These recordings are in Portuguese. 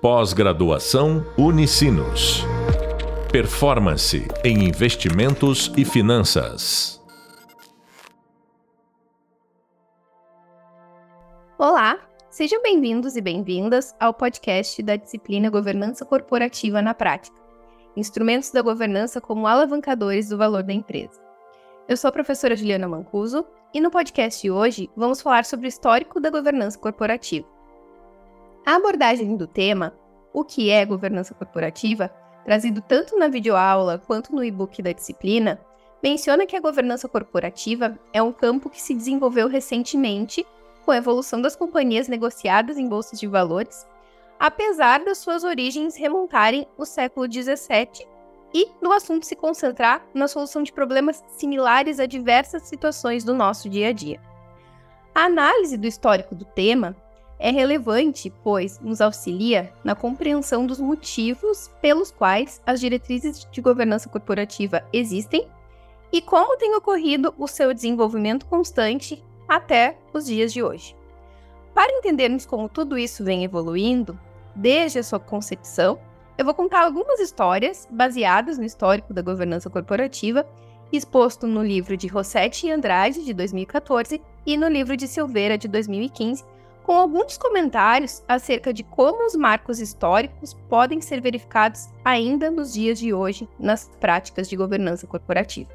Pós-graduação Unicinos. Performance em investimentos e finanças. Olá, sejam bem-vindos e bem-vindas ao podcast da disciplina Governança Corporativa na Prática. Instrumentos da governança como alavancadores do valor da empresa. Eu sou a professora Juliana Mancuso e no podcast de hoje vamos falar sobre o histórico da governança corporativa. A abordagem do tema, o que é governança corporativa, trazido tanto na videoaula quanto no e-book da disciplina, menciona que a governança corporativa é um campo que se desenvolveu recentemente com a evolução das companhias negociadas em bolsas de valores, apesar das suas origens remontarem o século XVII e no assunto se concentrar na solução de problemas similares a diversas situações do nosso dia a dia. A análise do histórico do tema é relevante, pois nos auxilia na compreensão dos motivos pelos quais as diretrizes de governança corporativa existem e como tem ocorrido o seu desenvolvimento constante até os dias de hoje. Para entendermos como tudo isso vem evoluindo, desde a sua concepção, eu vou contar algumas histórias baseadas no histórico da governança corporativa, exposto no livro de Rossetti e Andrade, de 2014, e no livro de Silveira, de 2015, com alguns comentários acerca de como os marcos históricos podem ser verificados ainda nos dias de hoje nas práticas de governança corporativa.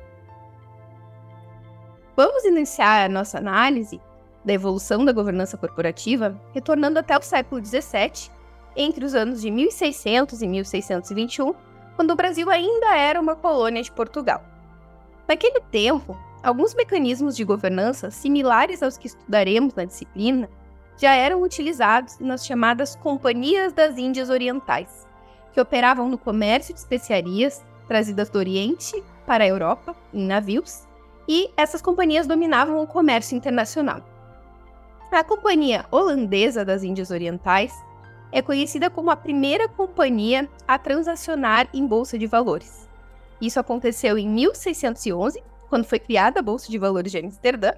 Vamos iniciar a nossa análise da evolução da governança corporativa retornando até o século XVII, entre os anos de 1600 e 1621, quando o Brasil ainda era uma colônia de Portugal. Naquele tempo, alguns mecanismos de governança similares aos que estudaremos na disciplina já eram utilizados nas chamadas Companhias das Índias Orientais, que operavam no comércio de especiarias trazidas do Oriente para a Europa em navios, e essas companhias dominavam o comércio internacional. A Companhia Holandesa das Índias Orientais é conhecida como a primeira companhia a transacionar em bolsa de valores. Isso aconteceu em 1611, quando foi criada a Bolsa de Valores de Amsterdã,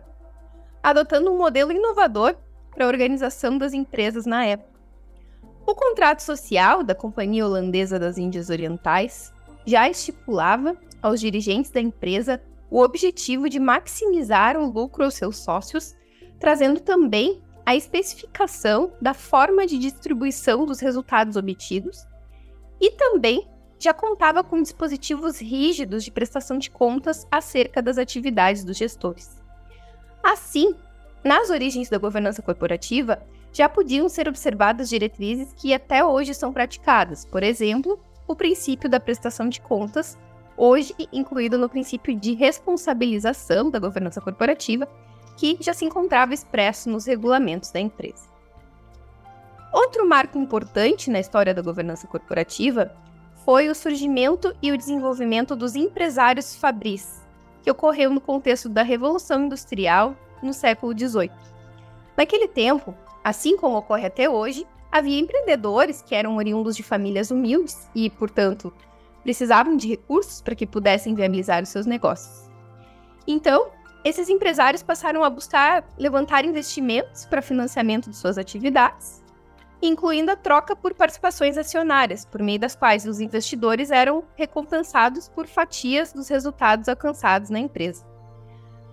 adotando um modelo inovador para a organização das empresas na época. O contrato social da Companhia Holandesa das Índias Orientais já estipulava aos dirigentes da empresa o objetivo de maximizar o lucro aos seus sócios, trazendo também a especificação da forma de distribuição dos resultados obtidos e também já contava com dispositivos rígidos de prestação de contas acerca das atividades dos gestores. Assim, nas origens da governança corporativa, já podiam ser observadas diretrizes que até hoje são praticadas, por exemplo, o princípio da prestação de contas, hoje incluído no princípio de responsabilização da governança corporativa, que já se encontrava expresso nos regulamentos da empresa. Outro marco importante na história da governança corporativa foi o surgimento e o desenvolvimento dos empresários fabris, que ocorreu no contexto da Revolução Industrial no século XVIII. Naquele tempo, assim como ocorre até hoje, havia empreendedores que eram oriundos de famílias humildes e, portanto, precisavam de recursos para que pudessem viabilizar os seus negócios. Então, esses empresários passaram a buscar levantar investimentos para financiamento de suas atividades, incluindo a troca por participações acionárias, por meio das quais os investidores eram recompensados por fatias dos resultados alcançados na empresa.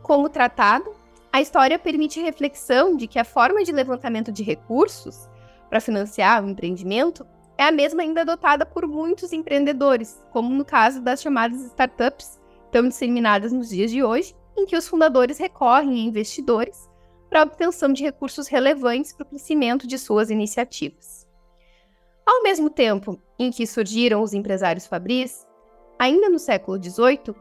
Como tratado, a história permite reflexão de que a forma de levantamento de recursos para financiar o empreendimento é a mesma ainda adotada por muitos empreendedores, como no caso das chamadas startups, tão disseminadas nos dias de hoje, em que os fundadores recorrem a investidores para a obtenção de recursos relevantes para o crescimento de suas iniciativas. Ao mesmo tempo em que surgiram os empresários fabris, ainda no século XVIII,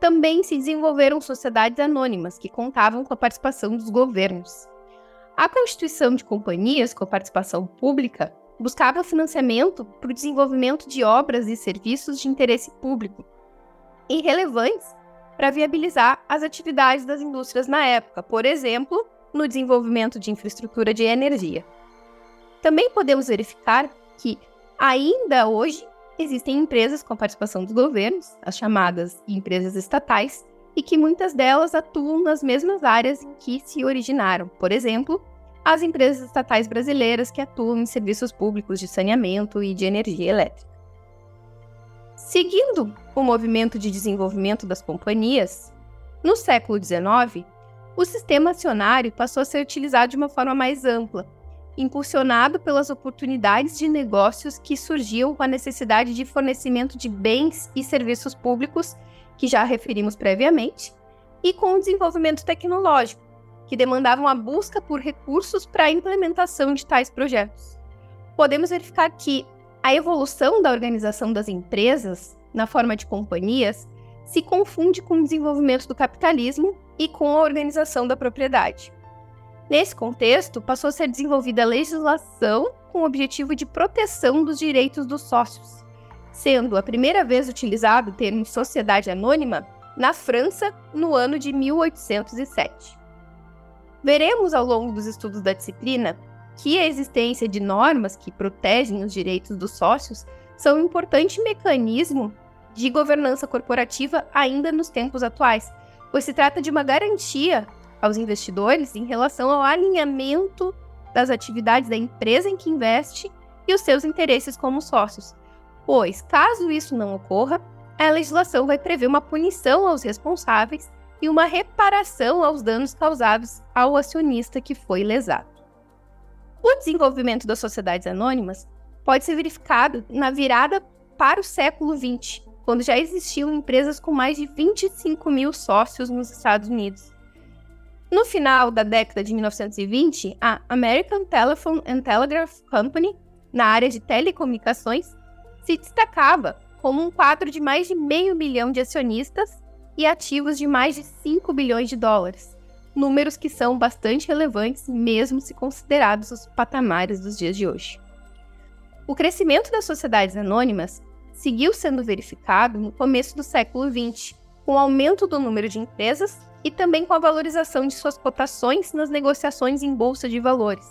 também se desenvolveram sociedades anônimas que contavam com a participação dos governos. A constituição de companhias com participação pública buscava financiamento para o desenvolvimento de obras e serviços de interesse público e relevantes para viabilizar as atividades das indústrias na época, por exemplo, no desenvolvimento de infraestrutura de energia. Também podemos verificar que, ainda hoje, existem empresas com participação dos governos, as chamadas empresas estatais, e que muitas delas atuam nas mesmas áreas em que se originaram, por exemplo, às empresas estatais brasileiras que atuam em serviços públicos de saneamento e de energia elétrica. Seguindo o movimento de desenvolvimento das companhias, no século XIX, o sistema acionário passou a ser utilizado de uma forma mais ampla, impulsionado pelas oportunidades de negócios que surgiam com a necessidade de fornecimento de bens e serviços públicos, que já referimos previamente, e com o desenvolvimento tecnológico, que demandavam a busca por recursos para a implementação de tais projetos. Podemos verificar que a evolução da organização das empresas, na forma de companhias, se confunde com o desenvolvimento do capitalismo e com a organização da propriedade. Nesse contexto, passou a ser desenvolvida legislação com o objetivo de proteção dos direitos dos sócios, sendo a primeira vez utilizado o termo sociedade anônima na França no ano de 1807. Veremos ao longo dos estudos da disciplina que a existência de normas que protegem os direitos dos sócios são um importante mecanismo de governança corporativa ainda nos tempos atuais, pois se trata de uma garantia aos investidores em relação ao alinhamento das atividades da empresa em que investe e os seus interesses como sócios. Pois, caso isso não ocorra, a legislação vai prever uma punição aos responsáveis e uma reparação aos danos causados ao acionista que foi lesado. O desenvolvimento das sociedades anônimas pode ser verificado na virada para o século XX, quando já existiam empresas com mais de 25 mil sócios nos Estados Unidos. No final da década de 1920, a American Telephone and Telegraph Company, na área de telecomunicações, se destacava como um quadro de mais de meio milhão de acionistas e ativos de mais de 5 bilhões de dólares, números que são bastante relevantes mesmo se considerados os patamares dos dias de hoje. O crescimento das sociedades anônimas seguiu sendo verificado no começo do século XX, com o aumento do número de empresas e também com a valorização de suas cotações nas negociações em bolsa de valores.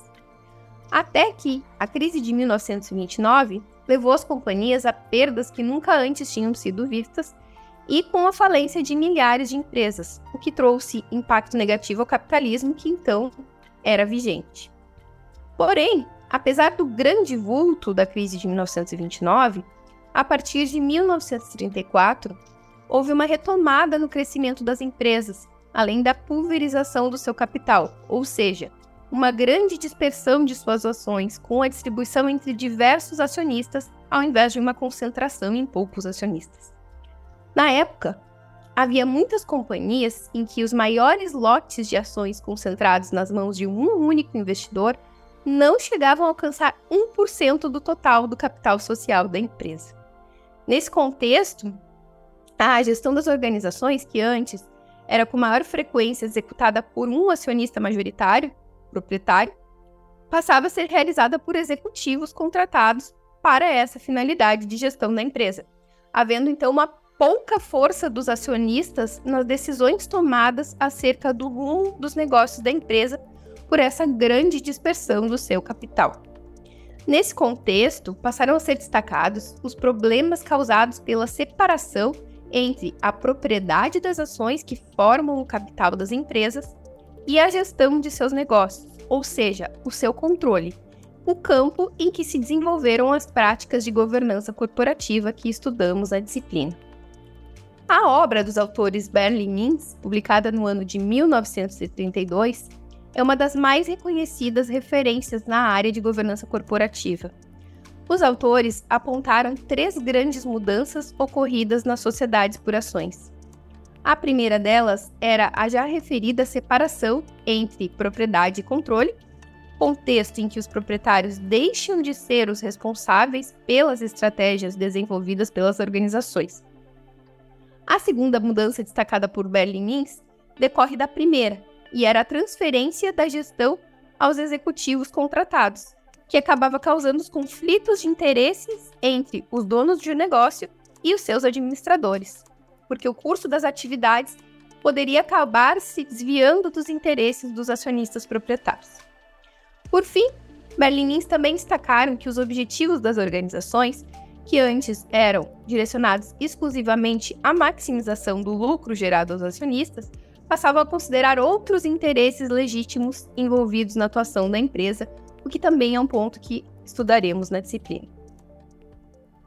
Até que a crise de 1929 levou as companhias a perdas que nunca antes tinham sido vistas e com a falência de milhares de empresas, o que trouxe impacto negativo ao capitalismo que então era vigente. Porém, apesar do grande vulto da crise de 1929, a partir de 1934 houve uma retomada no crescimento das empresas, além da pulverização do seu capital, ou seja, uma grande dispersão de suas ações, com a distribuição entre diversos acionistas, ao invés de uma concentração em poucos acionistas. Na época, havia muitas companhias em que os maiores lotes de ações concentrados nas mãos de um único investidor não chegavam a alcançar 1% do total do capital social da empresa. Nesse contexto, a gestão das organizações, que antes era com maior frequência executada por um acionista majoritário, proprietário, passava a ser realizada por executivos contratados para essa finalidade de gestão da empresa, havendo então uma pouca força dos acionistas nas decisões tomadas acerca do rumo dos negócios da empresa por essa grande dispersão do seu capital. Nesse contexto, passaram a ser destacados os problemas causados pela separação entre a propriedade das ações que formam o capital das empresas e a gestão de seus negócios, ou seja, o seu controle, o campo em que se desenvolveram as práticas de governança corporativa que estudamos na disciplina. A obra dos autores Berlin Mintz, publicada no ano de 1932, é uma das mais reconhecidas referências na área de governança corporativa. Os autores apontaram três grandes mudanças ocorridas nas sociedades por ações. A primeira delas era a já referida separação entre propriedade e controle, contexto em que os proprietários deixam de ser os responsáveis pelas estratégias desenvolvidas pelas organizações. A segunda mudança destacada por Berlin Mintz decorre da primeira, e era a transferência da gestão aos executivos contratados, que acabava causando os conflitos de interesses entre os donos de um negócio e os seus administradores porque o curso das atividades poderia acabar se desviando dos interesses dos acionistas proprietários. Por fim, berlinins também destacaram que os objetivos das organizações, que antes eram direcionados exclusivamente à maximização do lucro gerado aos acionistas, passavam a considerar outros interesses legítimos envolvidos na atuação da empresa, o que também é um ponto que estudaremos na disciplina.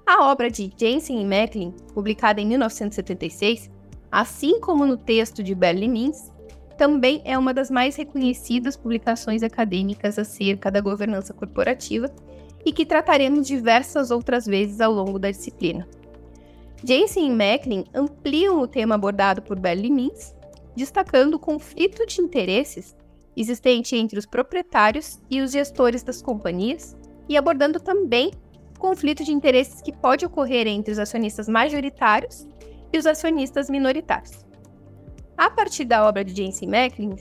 A obra de Jensen e Macklin, publicada em 1976, assim como no texto de Berlin Mins, também é uma das mais reconhecidas publicações acadêmicas acerca da governança corporativa e que trataremos diversas outras vezes ao longo da disciplina. Jensen e Macklin ampliam o tema abordado por Berlin Mins, destacando o conflito de interesses existente entre os proprietários e os gestores das companhias e abordando também o conflito de interesses que pode ocorrer entre os acionistas majoritários e os acionistas minoritários. A partir da obra de James Macklin,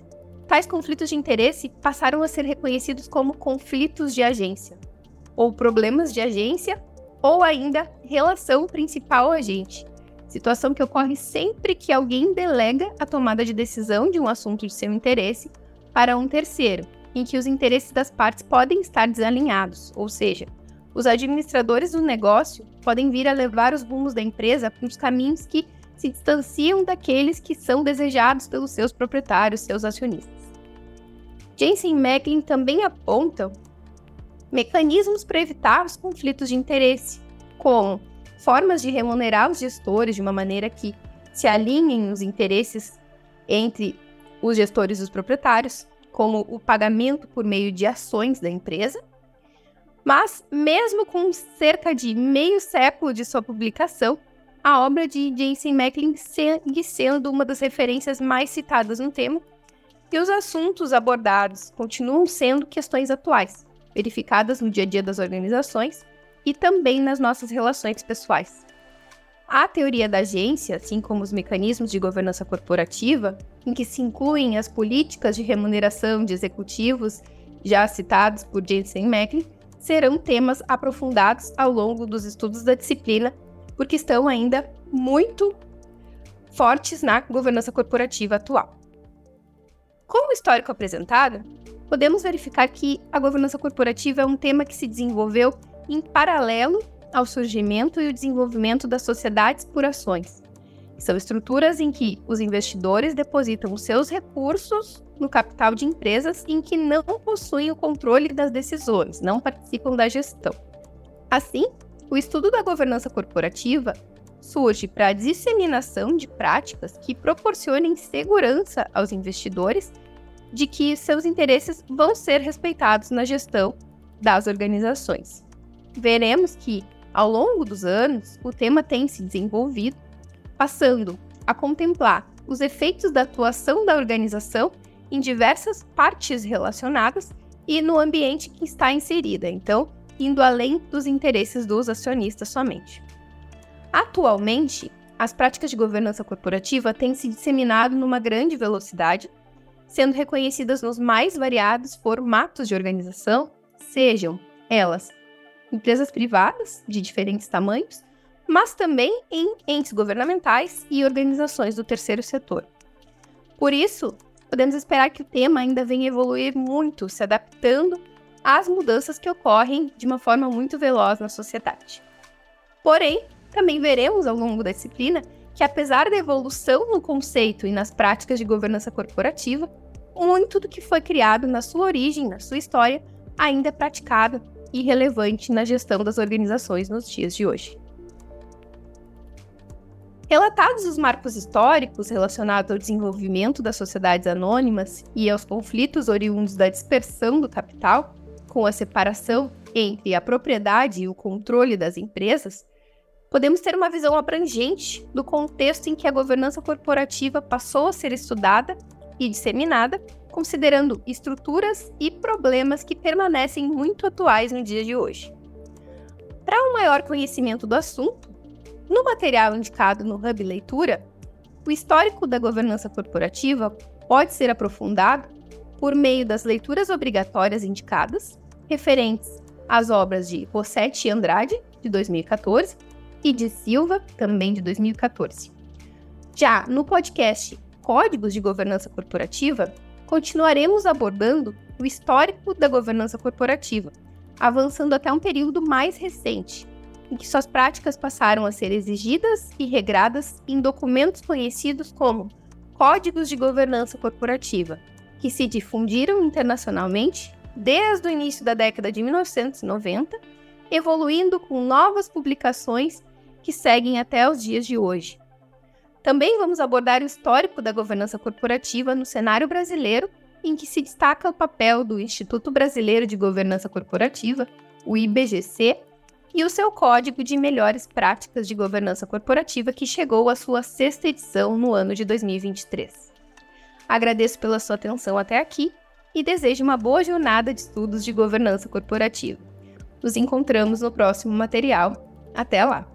tais conflitos de interesse passaram a ser reconhecidos como conflitos de agência, ou problemas de agência, ou ainda relação principal agente, situação que ocorre sempre que alguém delega a tomada de decisão de um assunto de seu interesse para um terceiro, em que os interesses das partes podem estar desalinhados, ou seja, os administradores do negócio podem vir a levar os rumos da empresa para os caminhos que se distanciam daqueles que são desejados pelos seus proprietários, seus acionistas. Jensen e Macklin também apontam mecanismos para evitar os conflitos de interesse, como formas de remunerar os gestores de uma maneira que se alinhem os interesses entre os gestores e os proprietários, como o pagamento por meio de ações da empresa. Mas, mesmo com cerca de meio século de sua publicação, a obra de Jensen Macklin segue sendo uma das referências mais citadas no tema, e os assuntos abordados continuam sendo questões atuais, verificadas no dia a dia das organizações e também nas nossas relações pessoais. A teoria da agência, assim como os mecanismos de governança corporativa, em que se incluem as políticas de remuneração de executivos já citados por Jensen Macklin, serão temas aprofundados ao longo dos estudos da disciplina porque estão ainda muito fortes na governança corporativa atual. Com o histórico apresentado, podemos verificar que a governança corporativa é um tema que se desenvolveu em paralelo ao surgimento e o desenvolvimento das sociedades por ações. São estruturas em que os investidores depositam os seus recursos no capital de empresas em que não possuem o controle das decisões, não participam da gestão. Assim, o estudo da governança corporativa surge para a disseminação de práticas que proporcionem segurança aos investidores de que seus interesses vão ser respeitados na gestão das organizações. Veremos que, ao longo dos anos, o tema tem se desenvolvido, passando a contemplar os efeitos da atuação da organização em diversas partes relacionadas e no ambiente que está inserida. Então, indo além dos interesses dos acionistas somente. Atualmente, as práticas de governança corporativa têm se disseminado numa grande velocidade, sendo reconhecidas nos mais variados formatos de organização, sejam elas empresas privadas de diferentes tamanhos, mas também em entes governamentais e organizações do terceiro setor. Por isso, podemos esperar que o tema ainda venha evoluir muito, se adaptando às mudanças que ocorrem de uma forma muito veloz na sociedade. Porém, também veremos ao longo da disciplina que, apesar da evolução no conceito e nas práticas de governança corporativa, muito do que foi criado na sua origem, na sua história, ainda é praticado e relevante na gestão das organizações nos dias de hoje. Relatados os marcos históricos relacionados ao desenvolvimento das sociedades anônimas e aos conflitos oriundos da dispersão do capital, com a separação entre a propriedade e o controle das empresas, podemos ter uma visão abrangente do contexto em que a governança corporativa passou a ser estudada e disseminada, considerando estruturas e problemas que permanecem muito atuais no dia de hoje. Para um maior conhecimento do assunto, no material indicado no Hub Leitura, o histórico da governança corporativa pode ser aprofundado por meio das leituras obrigatórias indicadas, referentes às obras de Rossetti e Andrade, de 2014, e de Silva, também de 2014. Já no podcast Códigos de Governança Corporativa, continuaremos abordando o histórico da governança corporativa, avançando até um período mais recente, em que suas práticas passaram a ser exigidas e regradas em documentos conhecidos como códigos de governança corporativa, que se difundiram internacionalmente desde o início da década de 1990, evoluindo com novas publicações que seguem até os dias de hoje. Também vamos abordar o histórico da governança corporativa no cenário brasileiro, em que se destaca o papel do Instituto Brasileiro de Governança Corporativa, o IBGC, e o seu Código de Melhores Práticas de Governança Corporativa, que chegou à sua sexta edição no ano de 2023. Agradeço pela sua atenção até aqui e desejo uma boa jornada de estudos de governança corporativa. Nos encontramos no próximo material. Até lá!